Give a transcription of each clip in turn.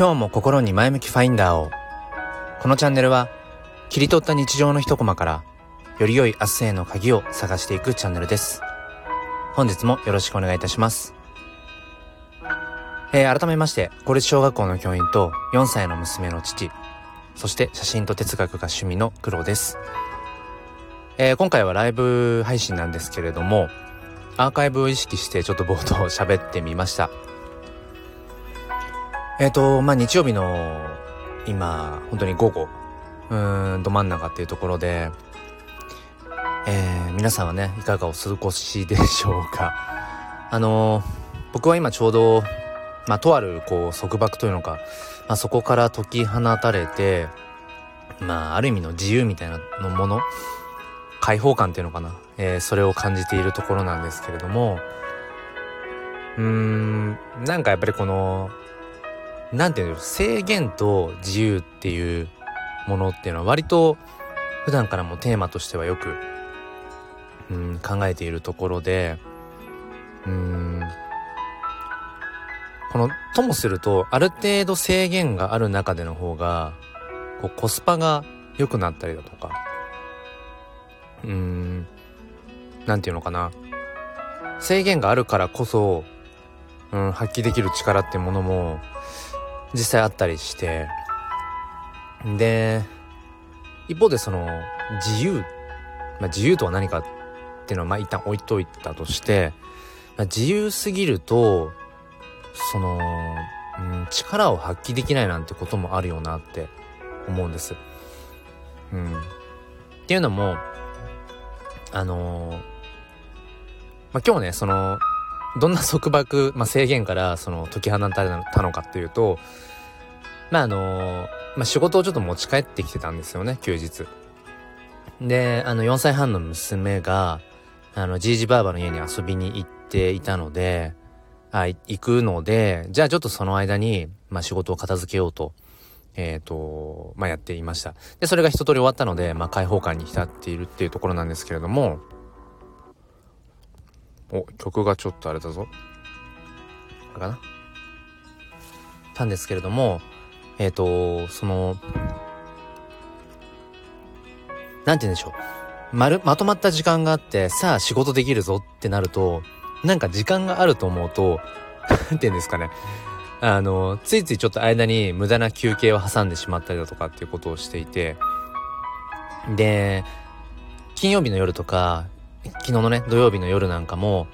今日も心に前向きファインダーを。このチャンネルは切り取った日常の一コマからより良い明日への鍵を探していくチャンネルです。本日もよろしくお願いいたします。えー、改めまして公立小学校の教員と4歳の娘の父そして写真と哲学が趣味の黒です、えー、今回はライブ配信なんですけれどもアーカイブを意識してちょっと冒頭喋ってみました。えっ、ー、と、まあ、日曜日の今、本当に午後、うん、ど真ん中っていうところで、えー、皆さんはね、いかがお過ごしでしょうか？あのー、僕は今ちょうど、まあ、とある、こう、束縛というのか、まあ、そこから解き放たれて、まあ、ある意味の自由みたいなのもの、解放感っていうのかな、えー、それを感じているところなんですけれども、うーん、なんかやっぱりこの、なんていうの制限と自由っていうものっていうのは割と普段からもテーマとしてはよく、うん、考えているところでうんこのともするとある程度制限がある中での方がこうコスパが良くなったりだとかうんなんていうのかな。制限があるからこそ、うん、発揮できる力ってものも実際あったりしてで一方でその自由、まあ、自由とは何かっていうのはまあ一旦置いといたとして、まあ、自由すぎるとその、うん、力を発揮できないなんてこともあるよなって思うんです。うん、っていうのもあのー、まあ、今日ねそのどんな束縛、まあ、制限からその解き放たれたのかっていうとまああのまあ、仕事をちょっと持ち帰ってきてたんですよね休日。であの4歳半の娘があのじいじばあばの家に遊びに行っていたのであ行くのでじゃあちょっとその間に、まあ、仕事を片付けようとえっ、ー、とまあやっていました。でそれが一通り終わったので、まあ、開放感に浸っているっていうところなんですけれどもお曲がちょっとあれだぞ。あれかな？たんですけれどもえっ、ー、とそのなんて言うんでしょう。まるまとまった時間があってさあ仕事できるぞってなるとなんか時間があると思うと 何て言うんですかね。あのついついちょっと間に無駄な休憩を挟んでしまったりだとかっていうことをしていて。で金曜日の夜とか昨日のね土曜日の夜なんかも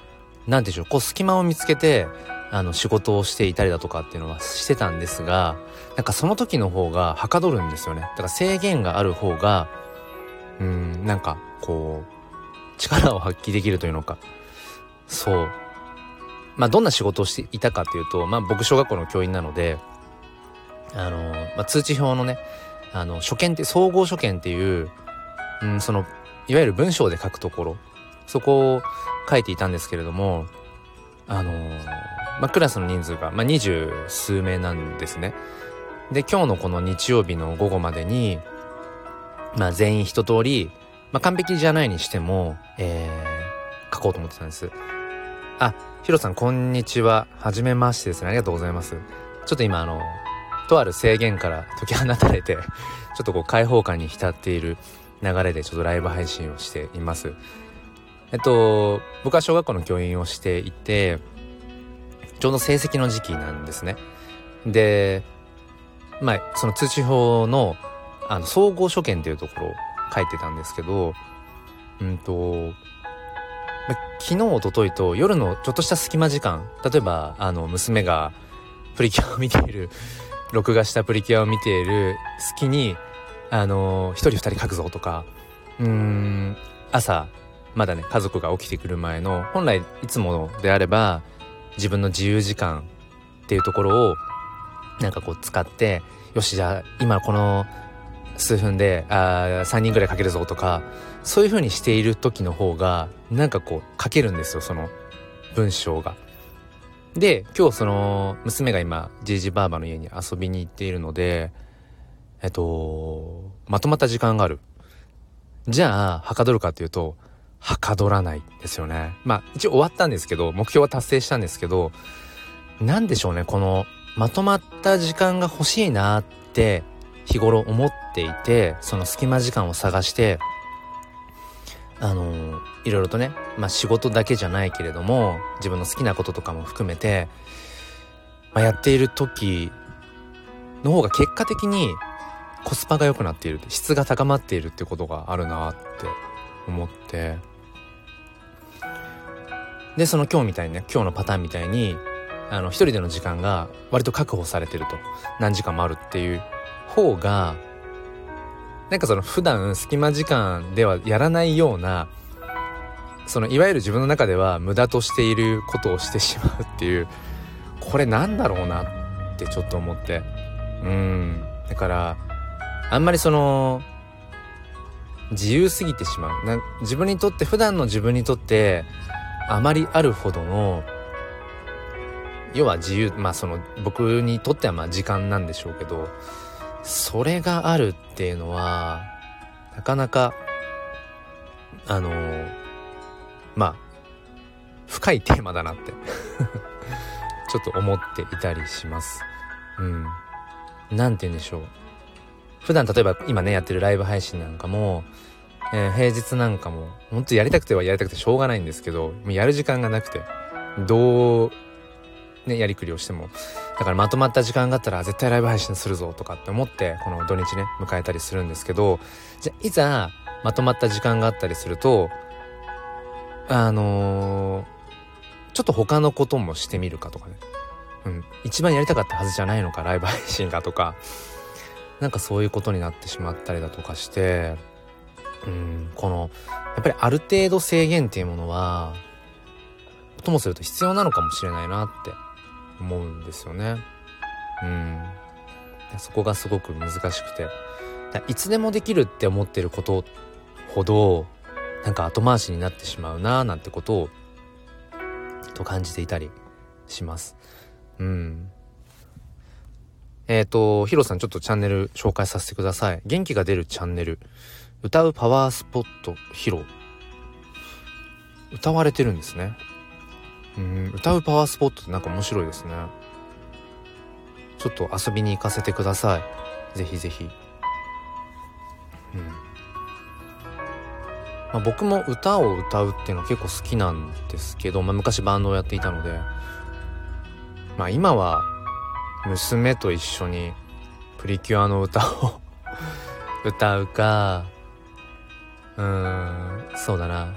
何でしょうこう隙間を見つけてあの仕事をしていたりだとかっていうのはしてたんですがなんかその時の方がはかどるんですよね。だから制限がある方がうんなんかこう力を発揮できるというのか。そう。まあどんな仕事をしていたかっていうとまあ僕小学校の教員なのであの、まあ、通知表のねあの書検って総合書検っていう、うん、そのいわゆる文章で書くところそこを書いていたんですけれどもあのまあ、クラスの人数が、まあ、二十数名なんですね。で今日のこの日曜日の午後までに、まあ、全員一通り、まあ、完璧じゃないにしても、えー、書こうと思ってたんです。あ、ヒロさんこんにちは。はじめましてですね。ありがとうございます。ちょっと今あの、とある制限から 解き放たれてちょっとこう開放感に浸っている流れでちょっとライブ配信をしています。えっと、僕は小学校の教員をしていて、ちょうど成績の時期なんですね。で、まあ、その通知表の、あの、総合所見っていうところを書いてたんですけど、うんと、昨日、おとといと夜のちょっとした隙間時間、例えば、あの、娘がプリキュアを見ている、録画したプリキュアを見ている隙に、あの、一人二人書くぞとか、うん、朝、まだね、家族が起きてくる前の、本来いつもであれば、自分の自由時間っていうところをなんかこう使ってよしじゃあ今この数分であ3人ぐらい書けるぞとかそういう風にしている時の方がなんかこう書けるんですよその文章が。で今日その娘が今じいじばあばの家に遊びに行っているのでえっとまとまった時間がある。じゃあはかどるかっていうとはかどらないですよね。まあ一応終わったんですけど目標は達成したんですけど何でしょうねこのまとまった時間が欲しいなって日頃思っていてその隙間時間を探してあのいろいろとね、まあ、仕事だけじゃないけれども自分の好きなこととかも含めて、まあ、やっている時の方が結果的にコスパが良くなっている質が高まっているってことがあるなって思って。でその今日みたいにね今日のパターンみたいにあの一人での時間が割と確保されてると。何時間もあるっていう方がなんかその普段隙間時間ではやらないようなそのいわゆる自分の中では無駄としていることをしてしまうっていうこれなんだろうなってちょっと思って。うん。だからあんまりその自由すぎてしまうな自分にとって普段の自分にとってあまりあるほどの要は自由まあその僕にとってはまあ時間なんでしょうけどそれがあるっていうのはなかなかあのまあ深いテーマだなって ちょっと思っていたりします。うん。なんて言うんでしょう。普段例えば今ねやってるライブ配信なんかも、えー、平日なんかも本当やりたくてはやりたくてしょうがないんですけどもうやる時間がなくてどうね、やりくりをしても。だからまとまった時間があったら絶対ライブ配信するぞとかって思って、この土日ね、迎えたりするんですけど、じゃいざまとまった時間があったりすると、あのー、ちょっと他のこともしてみるかとかね。うん。一番やりたかったはずじゃないのか、ライブ配信がとか。なんかそういうことになってしまったりだとかして、うん、この、やっぱりある程度制限っていうものは、ともすると必要なのかもしれないなって思うんですよね。うん。そこがすごく難しくて。いつでもできるって思ってることほど、なんか後回しになってしまうなーなんてことを、と感じていたりします。うん。えっ、ー、と、ヒロさんちょっとチャンネル紹介させてください。元気が出るチャンネル。歌うパワースポットヒロ。歌われてるんですね。うん歌うパワースポットってなんか面白いですねちょっと遊びに行かせてくださいぜひぜひうんまあ、僕も歌を歌うっていうのは結構好きなんですけど、まあ、昔バンドをやっていたのでまあ今は娘と一緒にプリキュアの歌を 歌うかうーんそうだな。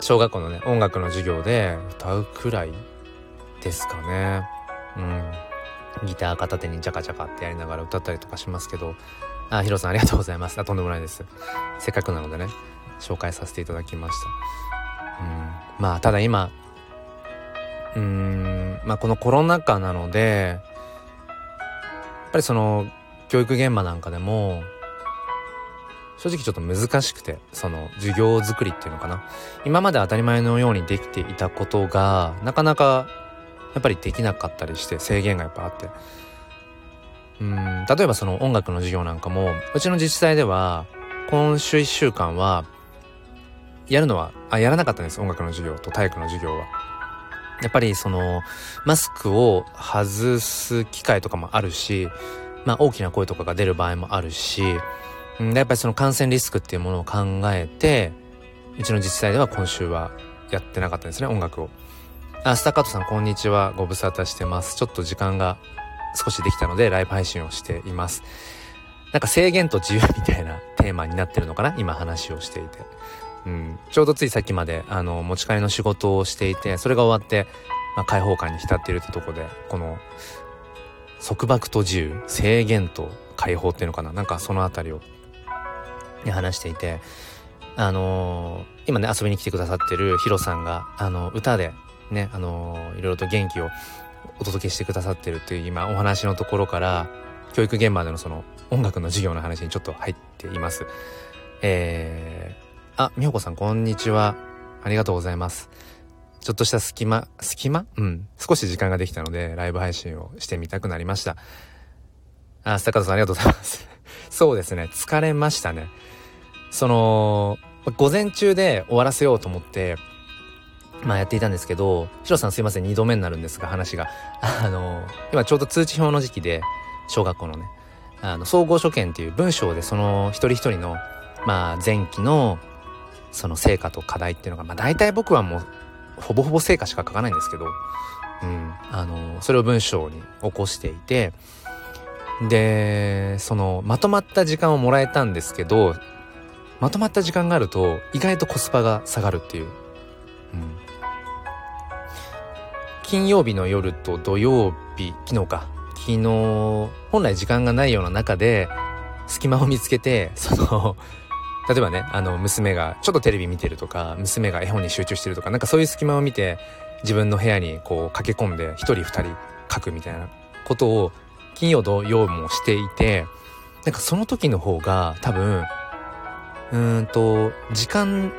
小学校のね音楽の授業で歌うくらいですかね。うん。ギター片手にジャカジャカってやりながら歌ったりとかしますけど。あヒロさんありがとうございます。あとんでもないです。せっかくなのでね紹介させていただきました。うん。まあただ今うーんまあこのコロナ禍なのでぱりその教育現場なんかでも正直ちょっと難しくて、その授業作りっていうのかな。今まで当たり前のようにできていたことが、なかなかやっぱりできなかったりして制限がやっぱあって。うん、例えばその音楽の授業なんかも、うちの自治体では、今週1週間は、やるのは、あ、やらなかったんです。音楽の授業と体育の授業は。やっぱりその、マスクを外す機会とかもあるし、まあ大きな声とかが出る場合もあるし、やっぱりその感染リスクっていうものを考えて、うちの自治体では今週はやってなかったんですね、音楽を。あ、スタカートさんこんにちは。ご無沙汰してます。ちょっと時間が少しできたのでライブ配信をしています。なんか制限と自由みたいなテーマになってるのかな？今話をしていて。うん、ちょうどついさっきまであの持ち帰りの仕事をしていて、それが終わって、まあ、開放感に浸っているってとこで、この束縛と自由、制限と解放っていうのかななんかそのあたりをに話していて、あのー、今ね、遊びに来てくださってるヒロさんが、あの、歌でね、あのー、いろいろと元気をお届けしてくださってるっていう今お話のところから、教育現場でのその音楽の授業の話にちょっと入っています。えー、あ、みほこさんこんにちは。ありがとうございます。ちょっとした隙間、隙間？うん。少し時間ができたので、ライブ配信をしてみたくなりました。あ、坂田さんありがとうございます。そうですね。疲れましたね。その、午前中で終わらせようと思って、まあやっていたんですけど、ヒロさんすいません、2度目になるんですが、話が。あの、今ちょうど通知表の時期で、小学校のね、あの、総合所見っていう文章でその一人一人の、まあ前期の、その成果と課題っていうのが、まあ大体僕はもう、ほぼほぼ成果しか書かないんですけど、うん、あの、それを文章に起こしていて、で、その、まとまった時間をもらえたんですけど、まとまった時間があると、意外とコスパが下がるっていう。うん。金曜日の夜と土曜日、昨日か。昨日、本来時間がないような中で、隙間を見つけて、その、例えばね、あの、娘がちょっとテレビ見てるとか、娘が絵本に集中してるとか、なんかそういう隙間を見て、自分の部屋にこう駆け込んで、一人二人書くみたいなことを、金曜土曜もしていて、なんかその時の方が多分、うーんと、時間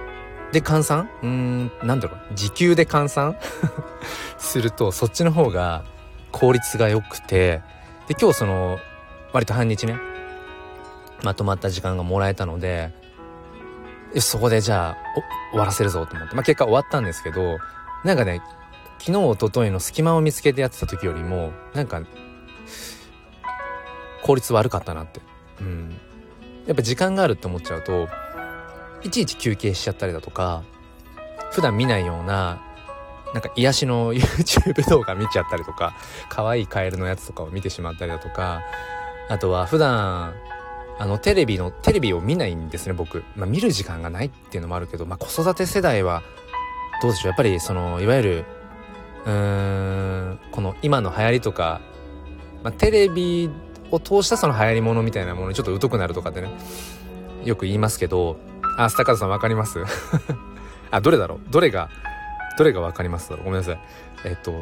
で換算？うーん、なんだろう、時給で換算？すると、そっちの方が効率が良くて、で、今日その、割と半日ね、まとまった時間がもらえたので、そこでじゃあ、終わらせるぞと思って。まあ、結果終わったんですけど、なんかね、昨日、おとといの隙間を見つけてやってた時よりも、なんか、効率悪かったなって。うん。やっぱ時間があるって思っちゃうと、いちいち休憩しちゃったりだとか、普段見ないような、なんか癒しの YouTube 動画見ちゃったりとか、可愛いカエルのやつとかを見てしまったりだとか、あとは普段あの、テレビの、テレビを見ないんですね、僕。まあ、見る時間がないっていうのもあるけど、まあ、子育て世代は、どうでしょう。やっぱり、その、いわゆる、うーん、この今の流行りとか、まあ、テレビを通したその流行りものみたいなものにちょっと疎くなるとかってね、よく言いますけど、あ、スタカーさんわかります？あ、どれだろう？どれが、どれがわかりますだろう？ごめんなさい。えっと、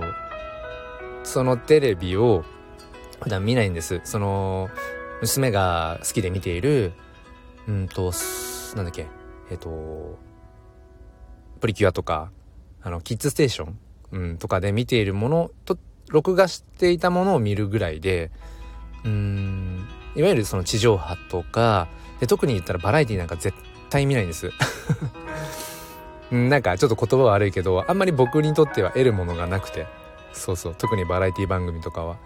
そのテレビを普段見ないんです。その、娘が好きで見ている、うんと、なんだっけ、えっ、と、プリキュアとか、あの、キッズステーション、うん、とかで見ているものと、録画していたものを見るぐらいで、うん、いわゆるその地上波とか、で特に言ったらバラエティなんか絶対見ないんです。なんかちょっと言葉悪いけど、あんまり僕にとっては得るものがなくて、そうそう、特にバラエティ番組とかは。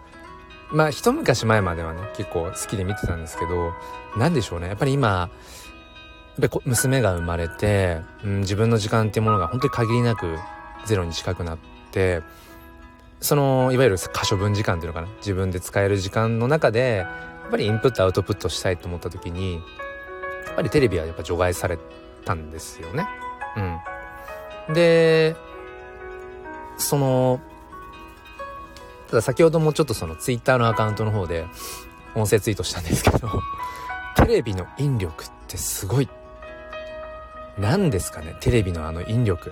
まあ一昔前まではね結構好きで見てたんですけど何でしょうね。やっぱり今やっぱり娘が生まれて、うん、自分の時間っていうものが本当に限りなくゼロに近くなってそのいわゆる可処分時間っていうのかな。自分で使える時間の中でやっぱりインプットアウトプットしたいと思った時にやっぱりテレビはやっぱ除外されたんですよね。うん、でそのただ先ほどもちょっとそのツイッターのアカウントの方で音声ツイートしたんですけど テレビの引力ってすごい何ですかね？テレビのあの引力。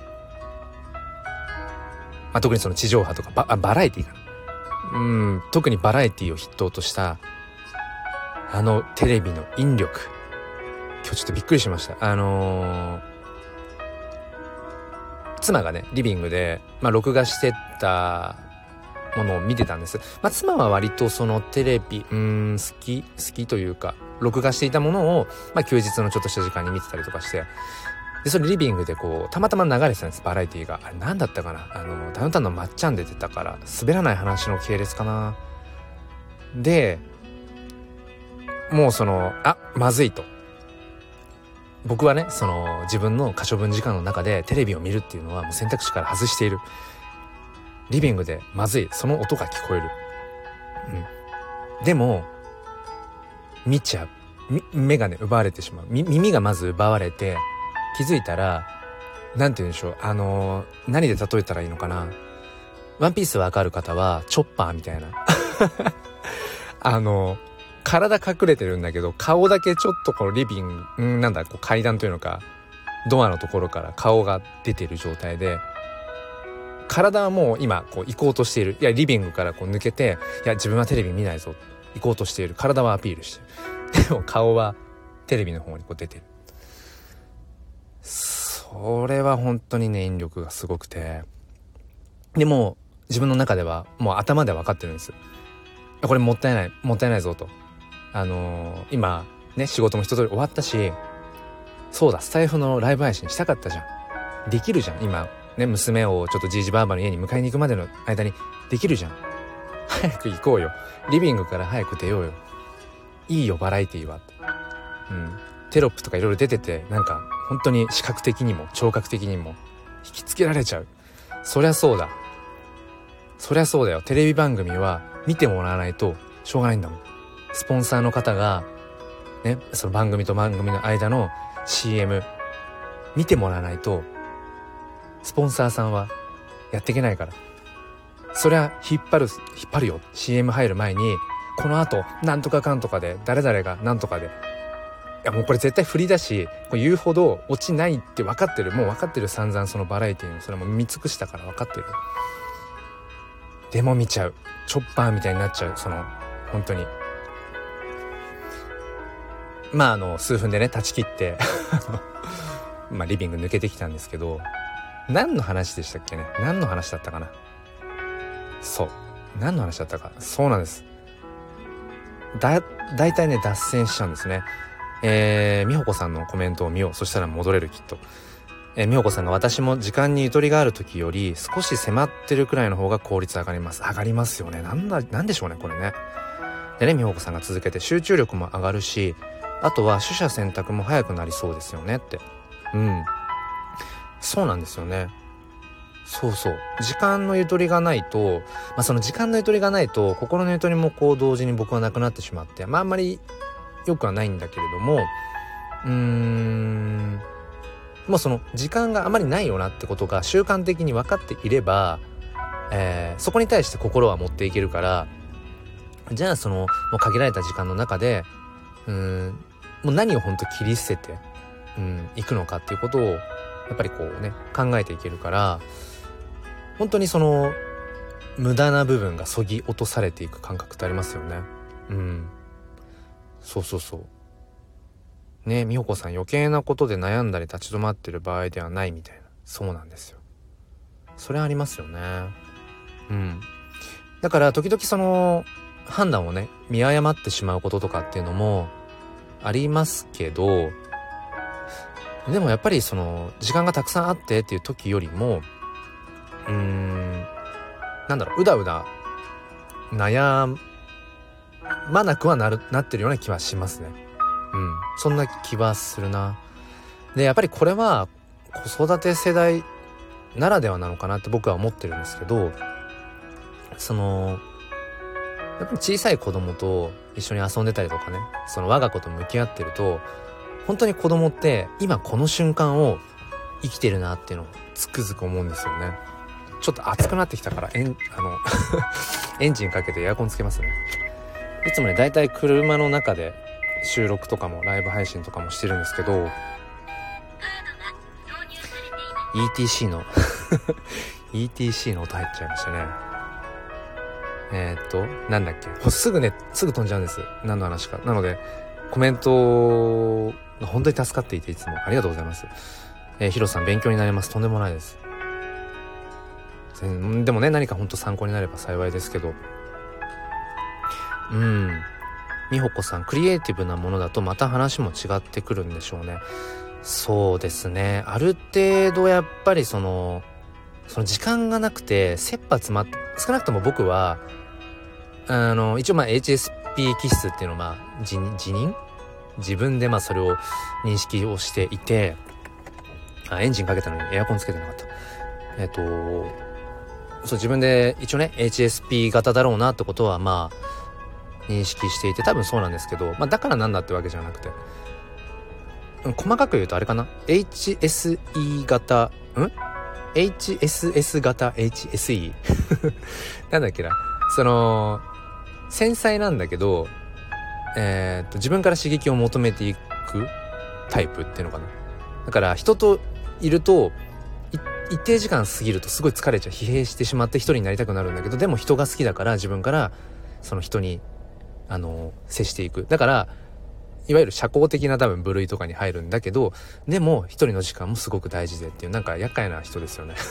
まあ、特にその地上波とかババラエティかな？うん、特にバラエティを筆頭としたあのテレビの引力。今日ちょっとびっくりしました。あのー、妻がね、リビングで、まあ、録画してたものを見てたんです。まあ、妻は割とそのテレビ、うん、好き、好きというか、録画していたものを、まあ、休日のちょっとした時間に見てたりとかして、で、それリビングでこう、たまたま流れてたんです、バラエティが。あれ何だったかな？あの、ダウンタウンのまっちゃん出てたから、滑らない話の系列かな。で、もうその、あ、まずいと。僕はね、その自分の可処分時間の中でテレビを見るっていうのはもう選択肢から外している。リビングでまずい。その音が聞こえる、うん、でも見ちゃう。目がね奪われてしまう。耳がまず奪われて気づいたら何て言うんでしょう。あのー、何で例えたらいいのかな。ワンピースわかる方はチョッパーみたいな。あのー、体隠れてるんだけど顔だけちょっとこのリビングんなんだこう階段というのかドアのところから顔が出てる状態で体はもう今こう行こうとしている。いやリビングからこう抜けていや自分はテレビ見ないぞ。行こうとしている。体はアピールして。る でも顔はテレビの方にこう出てる。それは本当にね引力がすごくて。でも自分の中ではもう頭で分かってるんです。これもったいないもったいないぞと。あのー、今ね仕事も一通り終わったしそうだスタイフのライブ配信したかったじゃん。できるじゃん今。ね、娘をちょっとじいじばあばの家に迎えに行くまでの間にできるじゃん。早く行こうよ。リビングから早く出ようよ。いいよ、バラエティーは。うん。テロップとかいろいろ出てて、なんか、本当に視覚的にも聴覚的にも引きつけられちゃう。そりゃそうだ。そりゃそうだよ。テレビ番組は見てもらわないとしょうがないんだもん。スポンサーの方が、ね、その番組と番組の間の CM 見てもらわないと、スポンサーさんはやっていけないから。そりゃ引っ張る、引っ張るよ。CM 入る前に、この後、なんとかかんとかで、誰々がなんとかで。いやもうこれ絶対振りだし、こう言うほど落ちないって分かってる。もう分かってる散々そのバラエティーの、それも見尽くしたから分かってる。でも見ちゃう。チョッパーみたいになっちゃう。その、本当に。まああの、数分でね、断ち切って まあリビング抜けてきたんですけど、何の話でしたっけね？何の話だったかな？そう。何の話だったか？そうなんです。だ、大体ね、脱線しちゃうんですね。えー、美穂子さんのコメントを見よう。そしたら戻れるきっと。えー、美穂子さんが私も時間にゆとりがある時より少し迫ってるくらいの方が効率上がります。上がりますよね。なんだ、なんでしょうね、これね。でね、美穂子さんが続けて集中力も上がるし、あとは取捨選択も早くなりそうですよねって。うん。そうなんですよね。そうそう。時間のゆとりがないと、まあその時間のゆとりがないと、心のゆとりもこう同時に僕はなくなってしまって、まああんまり良くはないんだけれども、うーん、もうその時間があまりないよなってことが習慣的に分かっていれば、えー、そこに対して心は持っていけるから、じゃあその、もう限られた時間の中で、うん、もう何を本当切り捨てて、うん、行くのかっていうことを、やっぱりこうね、考えていけるから、本当にその、無駄な部分がそぎ落とされていく感覚ってありますよね。うん。そうそうそう。ね美穂子さん余計なことで悩んだり立ち止まってる場合ではないみたいな。そうなんですよ。それありますよね。うん。だから時々その判断をね、見誤ってしまうこととかっていうのもありますけど、でもやっぱりその時間がたくさんあってっていう時よりも、うーん、なんだろう、うだうだ悩まなくはなる、なってるような気はしますね。うん。そんな気はするな。で、やっぱりこれは子育て世代ならではなのかなって僕は思ってるんですけど、その、やっぱり小さい子供と一緒に遊んでたりとかね、その我が子と向き合ってると、本当に子供って今この瞬間を生きてるなっていうのをつくづく思うんですよね。ちょっと暑くなってきたから、エン、あの エンジンかけてエアコンつけますね。いつもね、だいたい車の中で収録とかもライブ配信とかもしてるんですけど、ETC の ETC の音入っちゃいましたね。えー、っと、なんだっけ。すぐね、すぐ飛んじゃうんです。何の話か。なので、コメント本当に助かっていて、いつもありがとうございます。えー、ヒロさん勉強になります。とんでもないです。でもね、何か本当参考になれば幸いですけど。うん。美穂子さん、クリエイティブなものだとまた話も違ってくるんでしょうね。そうですね。ある程度やっぱりその、その時間がなくて、切羽詰まっ、少なくとも僕は、あの、一応まあ HSP 気質っていうのをまあ、辞任自分でまあそれを認識をしていて、あ、エンジンかけたのにエアコンつけてなかった。えっと、そう自分で一応ね、HSP 型だろうなってことはまあ、認識していて、多分そうなんですけど、まあだからなんだってわけじゃなくて、細かく言うとあれかな ?HSE 型、ん ?HSS 型 HSE? なんだっけな？その、繊細なんだけど、えー、っと、自分から刺激を求めていくタイプっていうのかな。だから人といると、一定時間過ぎるとすごい疲れちゃう疲弊してしまって一人になりたくなるんだけどでも人が好きだから自分からその人にあの接していくだからいわゆる社交的な多分部類とかに入るんだけどでも一人の時間もすごく大事でっていうなんか厄介な人ですよね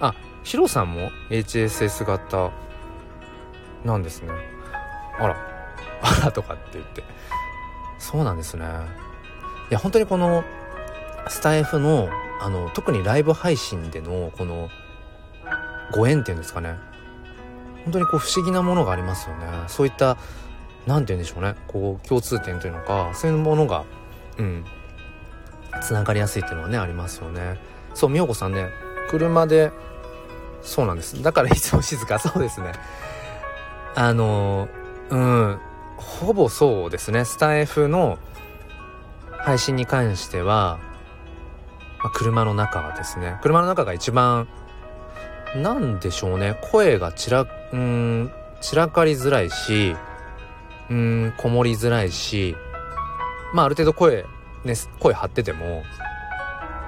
あヒロさんも HSS 型なんですね。あら。あらとかって言って。そうなんですね。いや本当にこのスタイフのあの特にライブ配信でのこのご縁っていうんですかね。本当にこう不思議なものがありますよね。そういった何て言うんでしょうね。こう共通点というのかそういうものがうん。つながりやすいっていうのはねありますよね。そう美穂子さんね車でそうなんです。だからいつも静か。そうですね。あのうん。ほぼそうですね。スタイフの配信に関しては、ま、車の中はですね。車の中が一番なんでしょうね。声がちらうん散らかりづらいしうんこもりづらいしまあある程度声ね声張ってても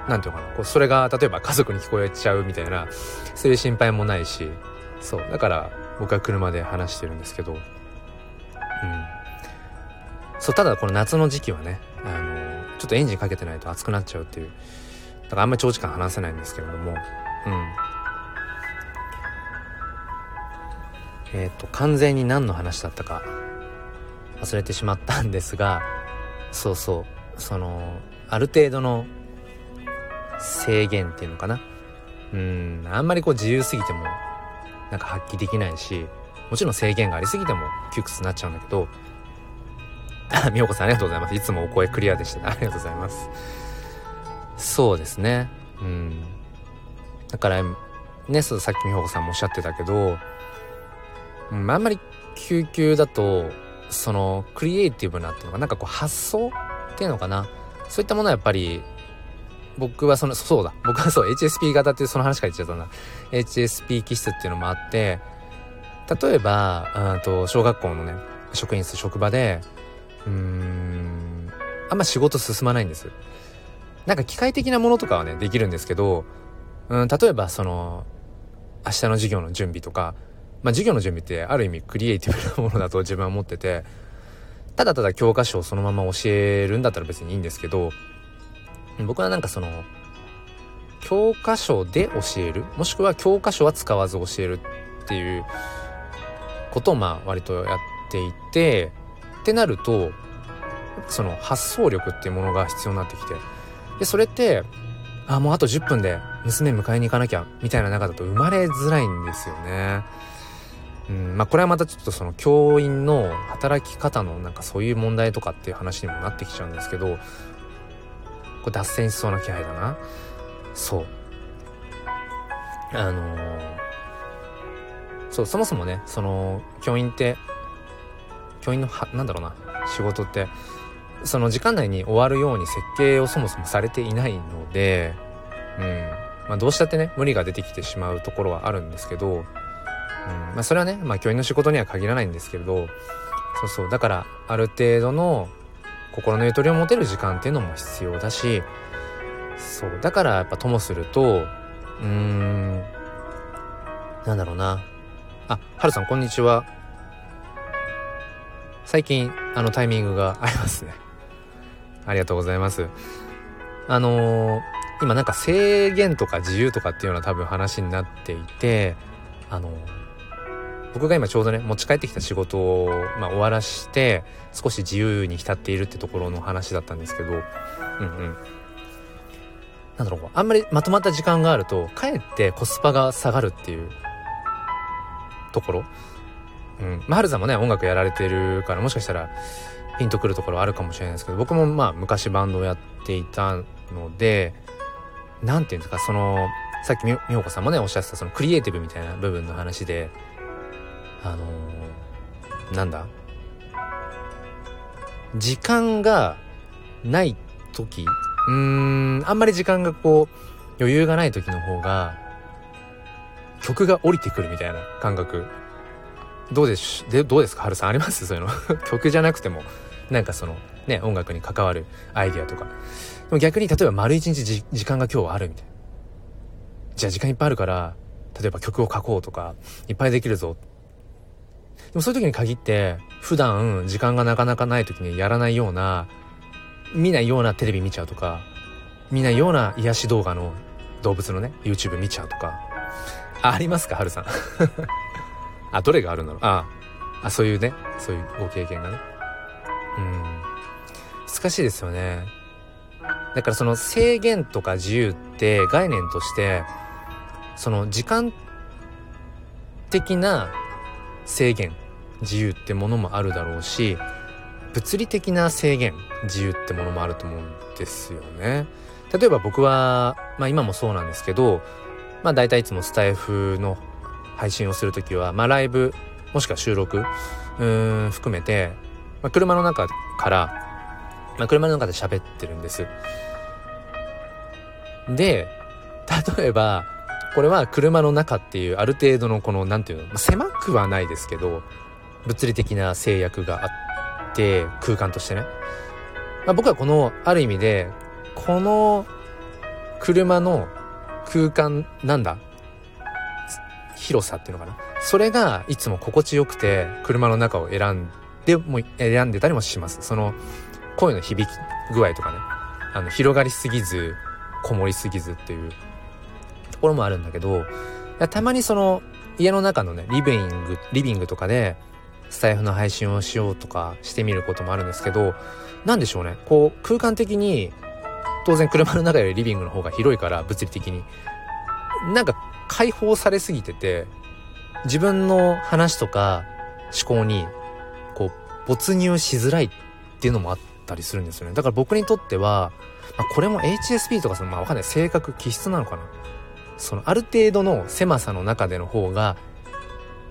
何て言うかな。こうそれが例えば家族に聞こえちゃうみたいなそういう心配もないし。そう。だから僕は車で話してるんですけど。うん。そうただこの夏の時期はねあのちょっとエンジンかけてないと熱くなっちゃうっていう。だからあんまり長時間話せないんですけれども。うん。えっ、ー、と完全に何の話だったか忘れてしまったんですがそうそう。そのある程度の制限っていうのかな。うん。あんまりこう自由すぎてもなんか発揮できないしもちろん制限がありすぎても窮屈になっちゃうんだけどみよこさんありがとうございます。いつもお声クリアでした、ね、ありがとうございます。そうですね。うん。だからねさっきみほこさんもおっしゃってたけどうん、あんまり救急だとそのクリエイティブなっていうのがなんかこう発想っていうのかな。そういったものはやっぱり僕はそのそうだ。僕はそう HSP 型っていうその話から言っちゃったんだ。HSP 気質っていうのもあって例えばと小学校のね職員室職場でうーんあんま仕事進まないんです。なんか機械的なものとかはねできるんですけどうん例えばその明日の授業の準備とかまあ、授業の準備ってある意味クリエイティブなものだと 自分は思っててただただ教科書をそのまま教えるんだったら別にいいんですけど僕はなんかその教科書で教える？もしくは教科書は使わず教えるっていうことをまあ割とやっていてってなるとその発想力っていうものが必要になってきて。でそれってあもうあと10分で娘迎えに行かなきゃみたいな中だと生まれづらいんですよね。うん。まあ、これはまたちょっとその教員の働き方のなんかそういう問題とかっていう話にもなってきちゃうんですけどこれ脱線しそうな気配だな。そう。あのー、そうそもそもねその教員って教員のはなんだろうな仕事ってその時間内に終わるように設計をそもそもされていないのでうん。まあどうしたってね無理が出てきてしまうところはあるんですけどうん。まあ、それはね、まあ、教員の仕事には限らないんですけれどそうそう。だからある程度の心のゆとりを持てる時間っていうのも必要だしそうだからやっぱともするとうーんなんだろうな。あはるさんこんにちは。最近あのタイミングがありますね。ありがとうございます。あのー、今なんか制限とか自由とかっていうような多分話になっていてあのー僕が今ちょうどね持ち帰ってきた仕事を、まあ、終わらして少し自由に浸っているってところの話だったんですけどうんうん。なんだろうあんまりまとまった時間があるとかえってコスパが下がるっていうところ。うん。まあ、はるさんもね音楽やられてるからもしかしたらピンとくるところあるかもしれないですけど僕もまあ昔バンドをやっていたので何て言うんですかそのさっきみほこさんもねおっしゃってたそのクリエイティブみたいな部分の話であのー、なんだ？時間がない時。うーんあんまり時間がこう余裕がない時の方が曲が降りてくるみたいな感覚。どうでしでどうですか？ハルさんあります？そういうの。曲じゃなくても。なんかそのね音楽に関わるアイディアとか。でも逆に例えば丸一日時間が今日はあるみたいな。じゃあ時間いっぱいあるから例えば曲を書こうとかいっぱいできるぞ。もそういう時に限って普段時間がなかなかない時にやらないような見ないようなテレビ見ちゃうとか見ないような癒し動画の動物のね YouTube 見ちゃうとかあありますかはるさん？あどれがあるんだろう？ああそういうねそういうご経験がね。うん。難しいですよね。だからその制限とか自由って概念としてその時間的な制限自由ってものもあるだろうし物理的な制限自由ってものもあると思うんですよね。例えば僕は、まあ、今もそうなんですけど、まあ、大体いつもスタイフの配信をする時は、まあ、ライブもしくは収録うん含めて、まあ、車の中から、まあ、車の中で喋ってるんです。で例えばこれは車の中っていうある程度のこの何て言うの狭くはないですけど物理的な制約があって空間としてね、まあ、僕はこのある意味でこの車の空間なんだ。広さっていうのかな。それがいつも心地よくて車の中を選んでも選んでたりもします。その声の響き具合とかね。あの広がりすぎずこもりすぎずっていう。ところもあるんだけどたまにその家の中のねリビングリビングとかでスタイフの配信をしようとかしてみることもあるんですけど何でしょうね。こう空間的に当然車の中よりリビングの方が広いから物理的に。なんか解放されすぎてて自分の話とか思考にこう没入しづらいっていうのもあったりするんですよね。だから僕にとっては、まあ、これも HSP とかそのまあわかんない。性格気質なのかな。そのある程度の狭さの中での方が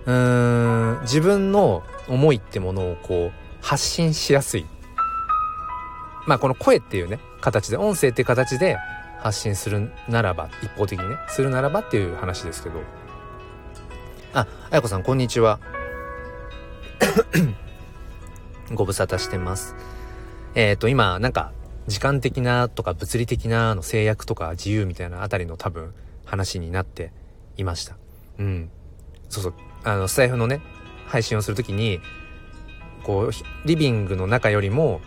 うーん自分の思いってものをこう発信しやすい。まあこの声っていうね形で音声っていう形で発信するならば一方的にねするならばっていう話ですけど。ああやこさんこんにちは。ご無沙汰してます。えっ、ー、と今なんか時間的なとか物理的なの制約とか自由みたいなあたりの多分話になっていました。うん。そうそう。あのスタイフのね配信をする時にこうリビングの中よりも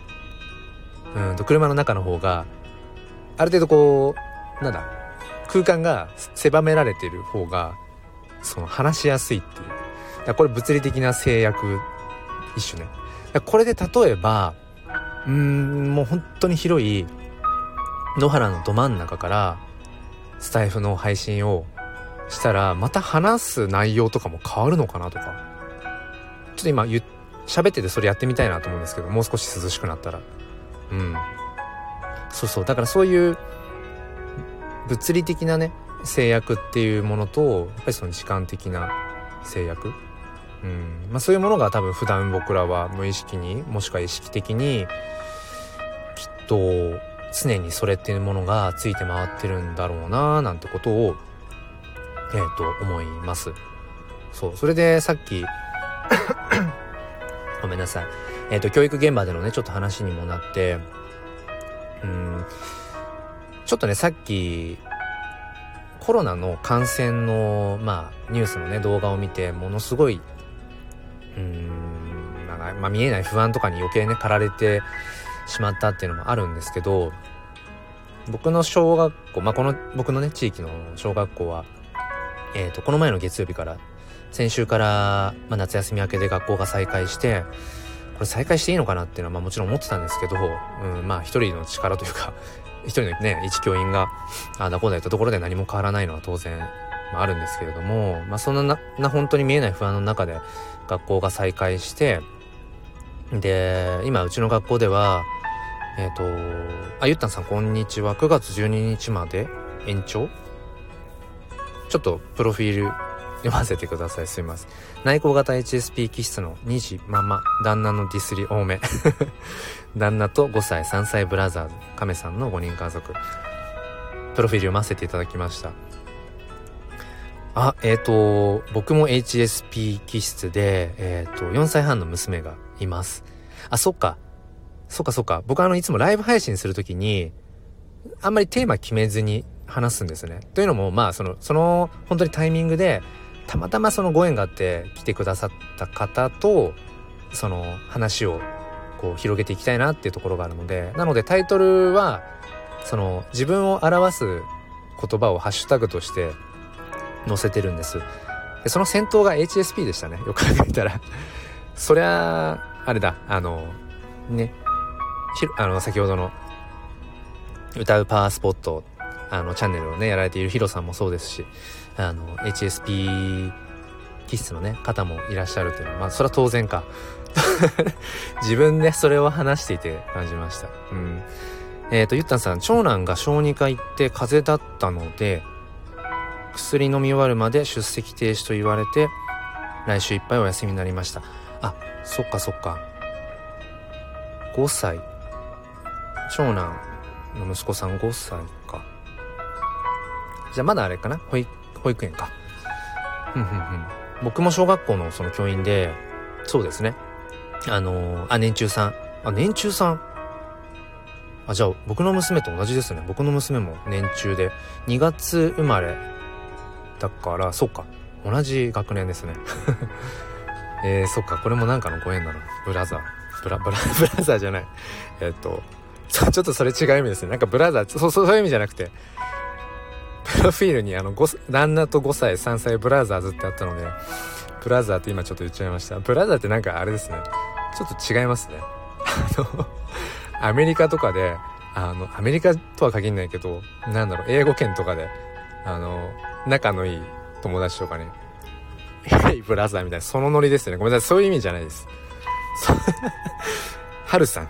うんと車の中の方がある程度こうなんだ空間が狭められてる方がその話しやすいっていう。だこれ物理的な制約一種ね。これで例えばうんもう本当に広い野原のど真ん中からスタイフの配信をしたらまた話す内容とかも変わるのかなとか。ちょっと今喋っててそれやってみたいなと思うんですけどもう少し涼しくなったら。うん。そうそう。だからそういう物理的なね制約っていうものとやっぱりその時間的な制約。うん。まあ、そういうものが多分普段僕らは無意識にもしくは意識的にきっと常にそれっていうものがついて回ってるんだろうななんてことをえっ、ー、と思います。そうそれでさっき ごめんなさい。えっ、ー、と教育現場でのねちょっと話にもなってうんちょっとねさっきコロナの感染のまあニュースのね動画を見てものすごいうーんまあ、まあ、見えない不安とかに余計ね駆られてしまったっていうのもあるんですけど僕の小学校、まあ、この僕のね地域の小学校は、えーと、この前の月曜日から先週から、まあ、夏休み明けで学校が再開してこれ再開していいのかなっていうのは、まあ、もちろん思ってたんですけど、うん、まあ一人の力というか 一人のね一教員があだこうだ言ったところで何も変わらないのは当然、まあ、あるんですけれども、まあ、そんなな本当に見えない不安の中で学校が再開してで今うちの学校ではえっ、ー、とあゆったんさんこんにちは。9月12日まで延長ちょっとプロフィール読ませてくださいすいません内向型 HSP 気質の2児ママ旦那のディスり多め 旦那と5歳3歳ブラザーズ亀さんの5人家族プロフィール読ませていただきましたあ、えっ、ー、と、僕も HSP 気質で、えっ、ー、と、4歳半の娘がいます。あ、そっか。そっかそっか。僕あの、いつもライブ配信するときに、あんまりテーマ決めずに話すんですね。というのも、まあ、その、その、本当にタイミングで、たまたまそのご縁があって来てくださった方と、その話をこう広げていきたいなっていうところがあるので、なのでタイトルは、その自分を表す言葉をハッシュタグとして載せてるんです。でその先頭が HSP でしたね。よく考えたら。そりゃあれだ。あのね。あの先ほどの歌うパワースポット、あの、チャンネルをね、やられているヒロさんもそうですし、あの、HSP 気質のね、方もいらっしゃるというのは、まあ、それは当然か。自分でそれを話していて感じました。うん。えっ、ー、と、ゆったんさん、長男が小児科行って風邪だったので、薬飲み終わるまで出席停止と言われて、来週いっぱいお休みになりました。あ、そっかそっか。5歳。長男の息子さん5歳か。じゃあまだあれかな？保育、園か。うんうんうん。僕も小学校のその教員で、そうですね。あのー、あ、年中さん。あ、年中さん？あ、じゃあ僕の娘と同じですね。僕の娘も年中で、2月生まれだから、そっか。同じ学年ですね。えー、そっか。これもなんかのご縁だな。ブラザー。ブラ、ブラ、ブラザーじゃない。えっと、ちょっとそれ違う意味ですね。なんかブラザー、そうそういう意味じゃなくて、プロフィールにあの5、旦那と5歳、3歳ブラザーズってあったので、ブラザーって今ちょっと言っちゃいました。ブラザーってなんかあれですね。ちょっと違いますね。あの、アメリカとかで、あの、アメリカとは限らないけど、なんだろう、英語圏とかで、あの、仲のいい友達とかね、ヘイブラザーみたいな、そのノリですよね。ごめんなさい、そういう意味じゃないです。はる さん。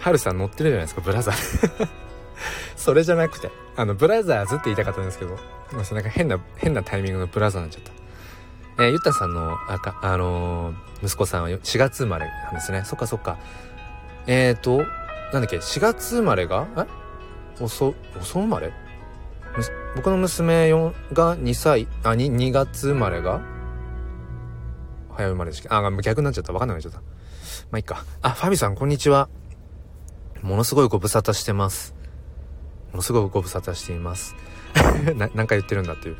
はるさん乗ってるじゃないですか、ブラザー。それじゃなくて、あの、ブラザーズって言いたかったんですけど、まあなんか変な、変なタイミングのブラザーになっちゃった。えー、ゆったさんの、あか、あのー、息子さんは4月生まれなんですね。そっかそっか。えーと、なんだっけ、4月生まれが、え？遅、遅生まれ？僕の娘が2歳、あ、2, 2月生まれが早生まれでしたあ、逆になっちゃった。わかんなくなっちゃった。まあ、いいか。あ、ファビさん、こんにちは。ものすごいご無沙汰してます。ものすごいご無沙汰しています。な、なんか言ってるんだっていう。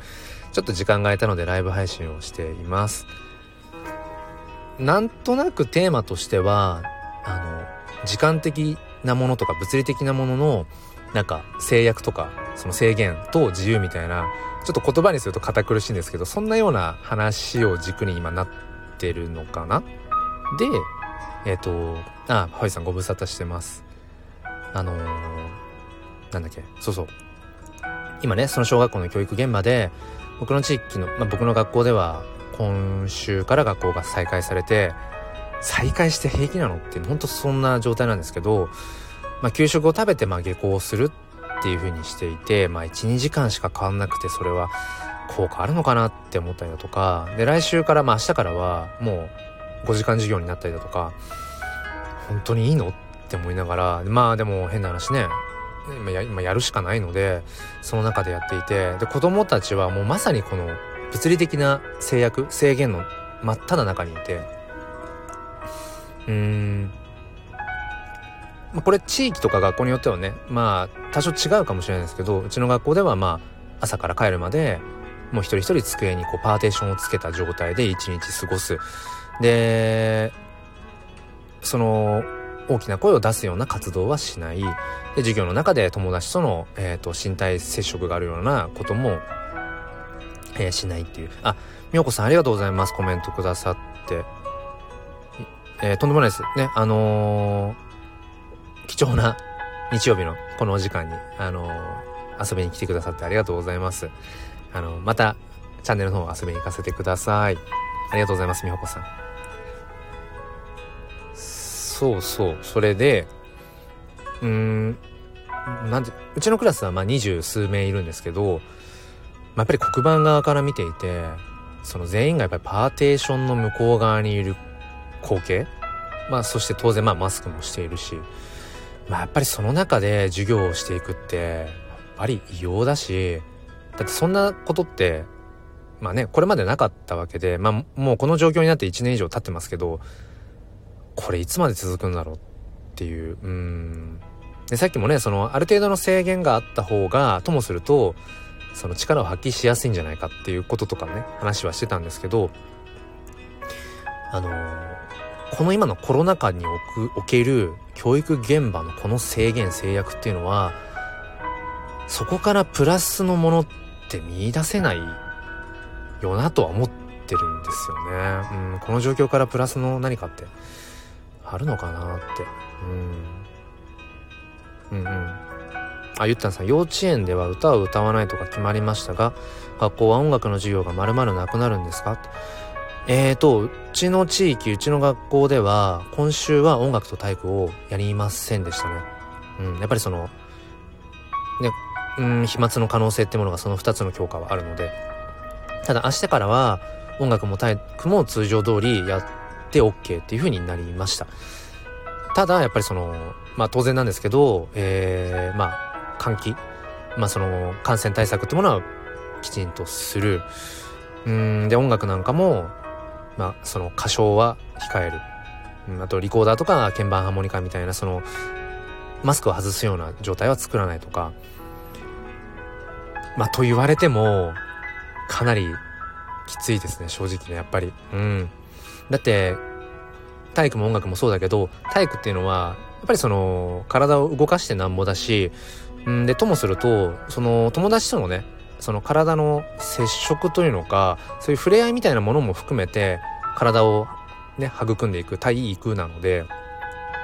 ちょっと時間が空いたのでライブ配信をしています。なんとなくテーマとしては、あの、時間的なものとか物理的なものの、なんか制約とか、その制限と自由みたいな、ちょっと言葉にすると堅苦しいんですけど、そんなような話を軸に今なってるのかなで、えっ、ー、と、あ、ハイさんご無沙汰してます。あのー、なんだっけ、そうそう。今ね、その小学校の教育現場で、僕の地域の、まあ、僕の学校では、今週から学校が再開されて、再開して平気なのって本当そんな状態なんですけど、まあ、給食を食べてまあ下校するっていう風にしていて、まあ、12時間しか変わんなくてそれは効果あるのかなって思ったりだとかで来週からまあ明日からはもう5時間授業になったりだとか本当にいいのって思いながらまあでも変な話ね今や今やるしかないのでその中でやっていてで子供たちはもうまさにこの物理的な制約制限の真っ只中にいてうーん。まあ、これ地域とか学校によってはね、まあ多少違うかもしれないですけど、うちの学校ではまあ朝から帰るまで、もう一人一人机にこうパーテーションをつけた状態で一日過ごす。で、その大きな声を出すような活動はしない。で、授業の中で友達との、えっ、ー、と、身体接触があるようなことも、えー、しないっていう。あ、みよこさんありがとうございます。コメントくださって。えー、とんでもないです。ね、あのー、貴重な日曜日のこのお時間に、あの、遊びに来てくださってありがとうございます。あのまた、チャンネルの方遊びに行かせてください。ありがとうございます、みほこさん。そうそう、それで、うーん、なんで、うちのクラスはまあ二十数名いるんですけど、まあ、やっぱり黒板側から見ていて、その全員がやっぱりパーテーションの向こう側にいる光景まあそして当然まあマスクもしているしまあやっぱりその中で授業をしていくってやっぱり異様だしだってそんなことってまあねこれまでなかったわけでまあもうこの状況になって1年以上経ってますけどこれいつまで続くんだろうっていう。うん。でさっきもねそのある程度の制限があった方がともするとその力を発揮しやすいんじゃないかっていうこととかね話はしてたんですけどあのこの今のコロナ禍におくおける教育現場のこの制限制約っていうのはそこからプラスのものって見出せないよなとは思ってるんですよね。うん、この状況からプラスの何かってあるのかなって。うん。うんうん。あゆったんさん幼稚園では歌を歌わないとか決まりましたが学校は音楽の授業がまるまるなくなるんですかえーとうちの地域うちの学校では今週は音楽と体育をやりませんでしたねうんやっぱりそのねうん飛沫の可能性ってものがその2つの教科はあるのでただ明日からは音楽も体育も通常通りやって OK っていう風になりました。ただやっぱりそのまあ当然なんですけどえー、まあ換気まあその感染対策ってものはきちんとする。うんで音楽なんかもまあその歌唱は控える、うん、あとリコーダーとか鍵盤ハーモニカみたいなそのマスクを外すような状態は作らないとか。まあと言われてもかなりきついですね正直ねやっぱり。うん。だって体育も音楽もそうだけど体育っていうのはやっぱりその体を動かしてなんぼだしんでともするとその友達とのねその体の接触というのかそういう触れ合いみたいなものも含めて体をね育んでいく体育なので、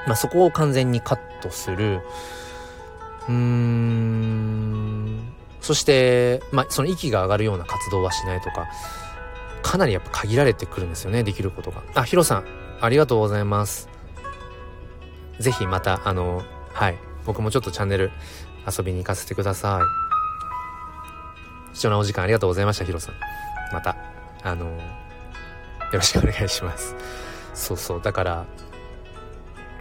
まあ、そこを完全にカットする。うーん。そして、まあ、その息が上がるような活動はしないとか。かなりやっぱ限られてくるんですよねできることが。あヒロさんありがとうございます。ぜひまたあのはい僕もちょっとチャンネル遊びに行かせてください。貴重なお時間ありがとうございましたヒロさん。またあのよろしくお願いします。そうそうだから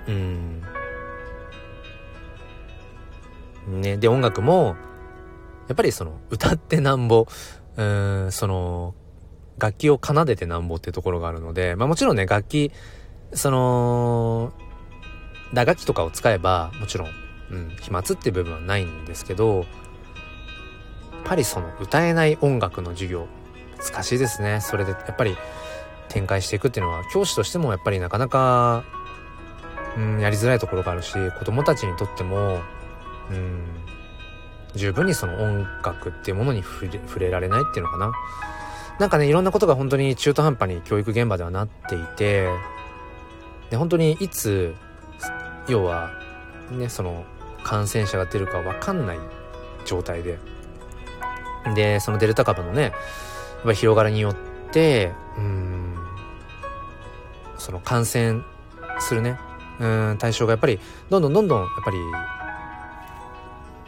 うん。ねで音楽もやっぱりその歌ってなんぼうんその楽器を奏でてなんぼっていうところがあるのでまあもちろんね楽器その打楽器とかを使えばもちろん、うん、飛沫っていう部分はないんですけどやっぱりその歌えない音楽の授業難しいですね。それでやっぱり展開していくっていうのは教師としてもやっぱりなかなか、うん、やりづらいところがあるし子供たちにとっても、うん、十分にその音楽っていうものに触れ触れられないっていうのかな。なんかねいろんなことが本当に中途半端に教育現場ではなっていてで本当にいつ要はねその感染者が出るか分かんない状態ででそのデルタ株のねやっぱ広がりによってうんその感染するねうん対象がやっぱりどんどんどんどんやっぱり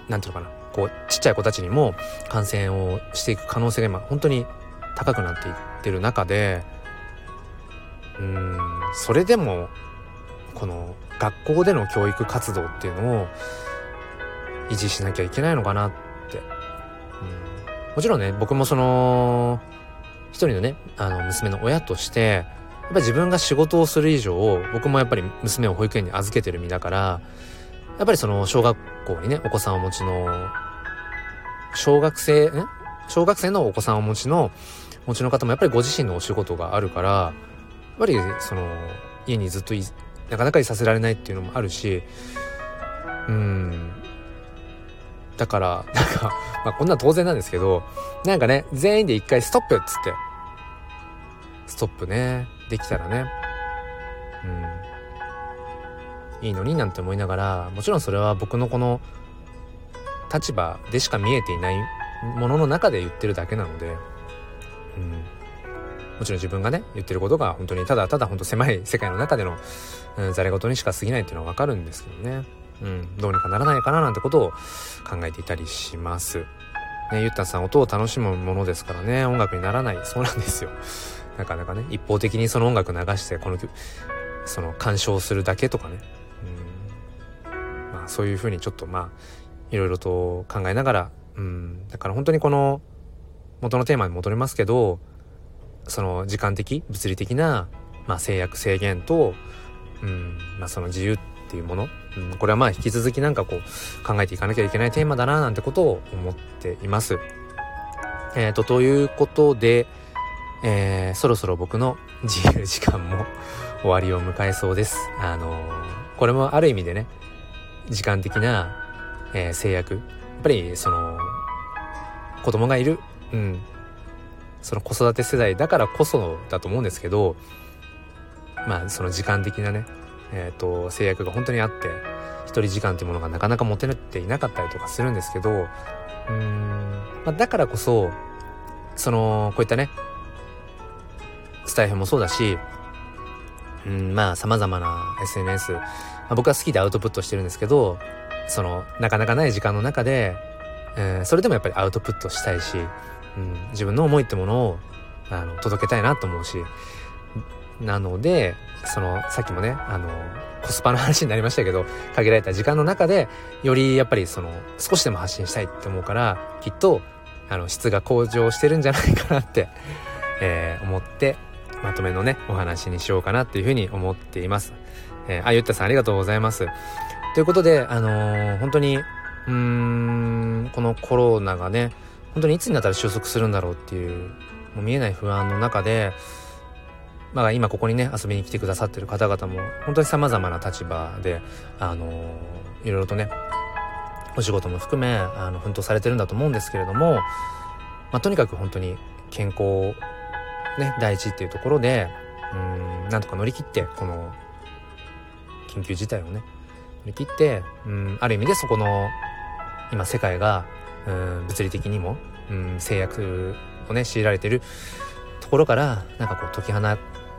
なんていうのかなこうちっちゃい子たちにも感染をしていく可能性が今本当に高くなっていってる中でうーんそれでもこの学校での教育活動っていうのを維持しなきゃいけないのかなって、うん、もちろんね僕もその一人のねあの娘の親としてやっぱり自分が仕事をする以上僕もやっぱり娘を保育園に預けてる身だからやっぱりその小学校にねお子さんをお持ちの小学生ん？小学生のお子さんをお持ちのお持ちの方もやっぱりご自身のお仕事があるからやっぱりその家にずっとなかなかいさせられないっていうのもあるしうん。だからなんか、まあ、こんな当然なんですけどなんかね全員で一回ストップっつってストップねできたらね。うん。いいのになんて思いながらもちろんそれは僕のこの立場でしか見えていないものの中で言ってるだけなので、うん、もちろん自分がね言ってることが本当にただただ本当狭い世界の中でのうん、ざれ言にしか過ぎないっていうのはわかるんですけどね。うん、どうにかならないかななんてことを考えていたりします。ね、ゆったさん、音を楽しむものですからね、音楽にならない。そうなんですよ。なかなかね、一方的にその音楽流して、この、その鑑賞するだけとかね。うん、まあ、そういうふうにちょっとまあ、いろいろと考えながら、うん、だから本当にこの、元のテーマに戻りますけど、その時間的、物理的な、まあ、制約制限と、うんまあ、その自由っていうもの、うん、これはまあ引き続きなんかこう考えていかなきゃいけないテーマだななんてことを思っています。えーと、ということで、えー、そろそろ僕の自由時間も終わりを迎えそうです。あのー、これもある意味でね時間的な、え、制約やっぱりその子供がいる、うん、その子育て世代だからこそだと思うんですけどまあその時間的なね、えーと、制約が本当にあって一人時間っていうものがなかなか持てなくていなかったりとかするんですけどうーん、まあ、だからこそそのこういったねスタイフもそうだしうんまあ様々な SNS、まあ、僕は好きでアウトプットしてるんですけどそのなかなかない時間の中で、えー、それでもやっぱりアウトプットしたいし、うん、自分の思いってものをあの届けたいなと思うしなのでそのさっきもねあのコスパの話になりましたけど限られた時間の中でよりやっぱりその少しでも発信したいって思うからきっとあの質が向上してるんじゃないかなって、えー、思ってまとめのねお話にしようかなっていうふうに思っています。えー、あゆったさんありがとうございます。ということであのー、本当にうーんこのコロナがね本当にいつになったら収束するんだろうっていうもう見えない不安の中でまあ、今ここにね遊びに来てくださってる方々も本当に様々な立場であのいろいろとねお仕事も含めあの奮闘されてるんだと思うんですけれども、まあ、とにかく本当に健康ね第一っていうところでうんなんとか乗り切ってこの緊急事態をね乗り切ってうんある意味でそこの今世界がうん物理的にもうん制約をね強いられてるところからなんかこう解き放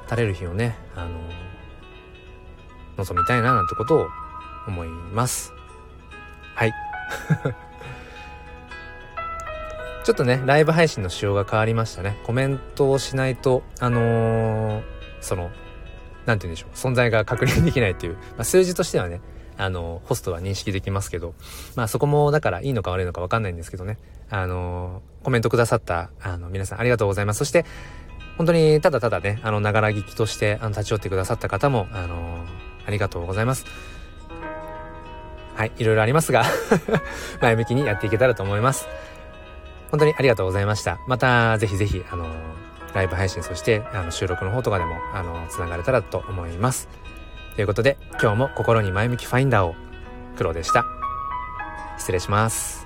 たれる日をねあの望みたいななんてことを思います。はい。ちょっとねライブ配信の仕様が変わりましたね。コメントをしないとあのー、その何て言うんでしょう。存在が確認できないっていう、まあ、数字としてはねあのホストは認識できますけどまあそこもだからいいのか悪いのか分かんないんですけどねあの、コメントくださったあの皆さんありがとうございますそして本当にただただね、あの、ながら聞きとしてあの立ち寄ってくださった方も、あの、ありがとうございます。はい、いろいろありますが 前向きにやっていけたらと思います。本当にありがとうございました。また、ぜひぜひ、あの、ライブ配信、そして、あの、収録の方とかでも、あのー、つながれたらと思います。ということで、今日も心に前向きファインダーを、黒でした。失礼します。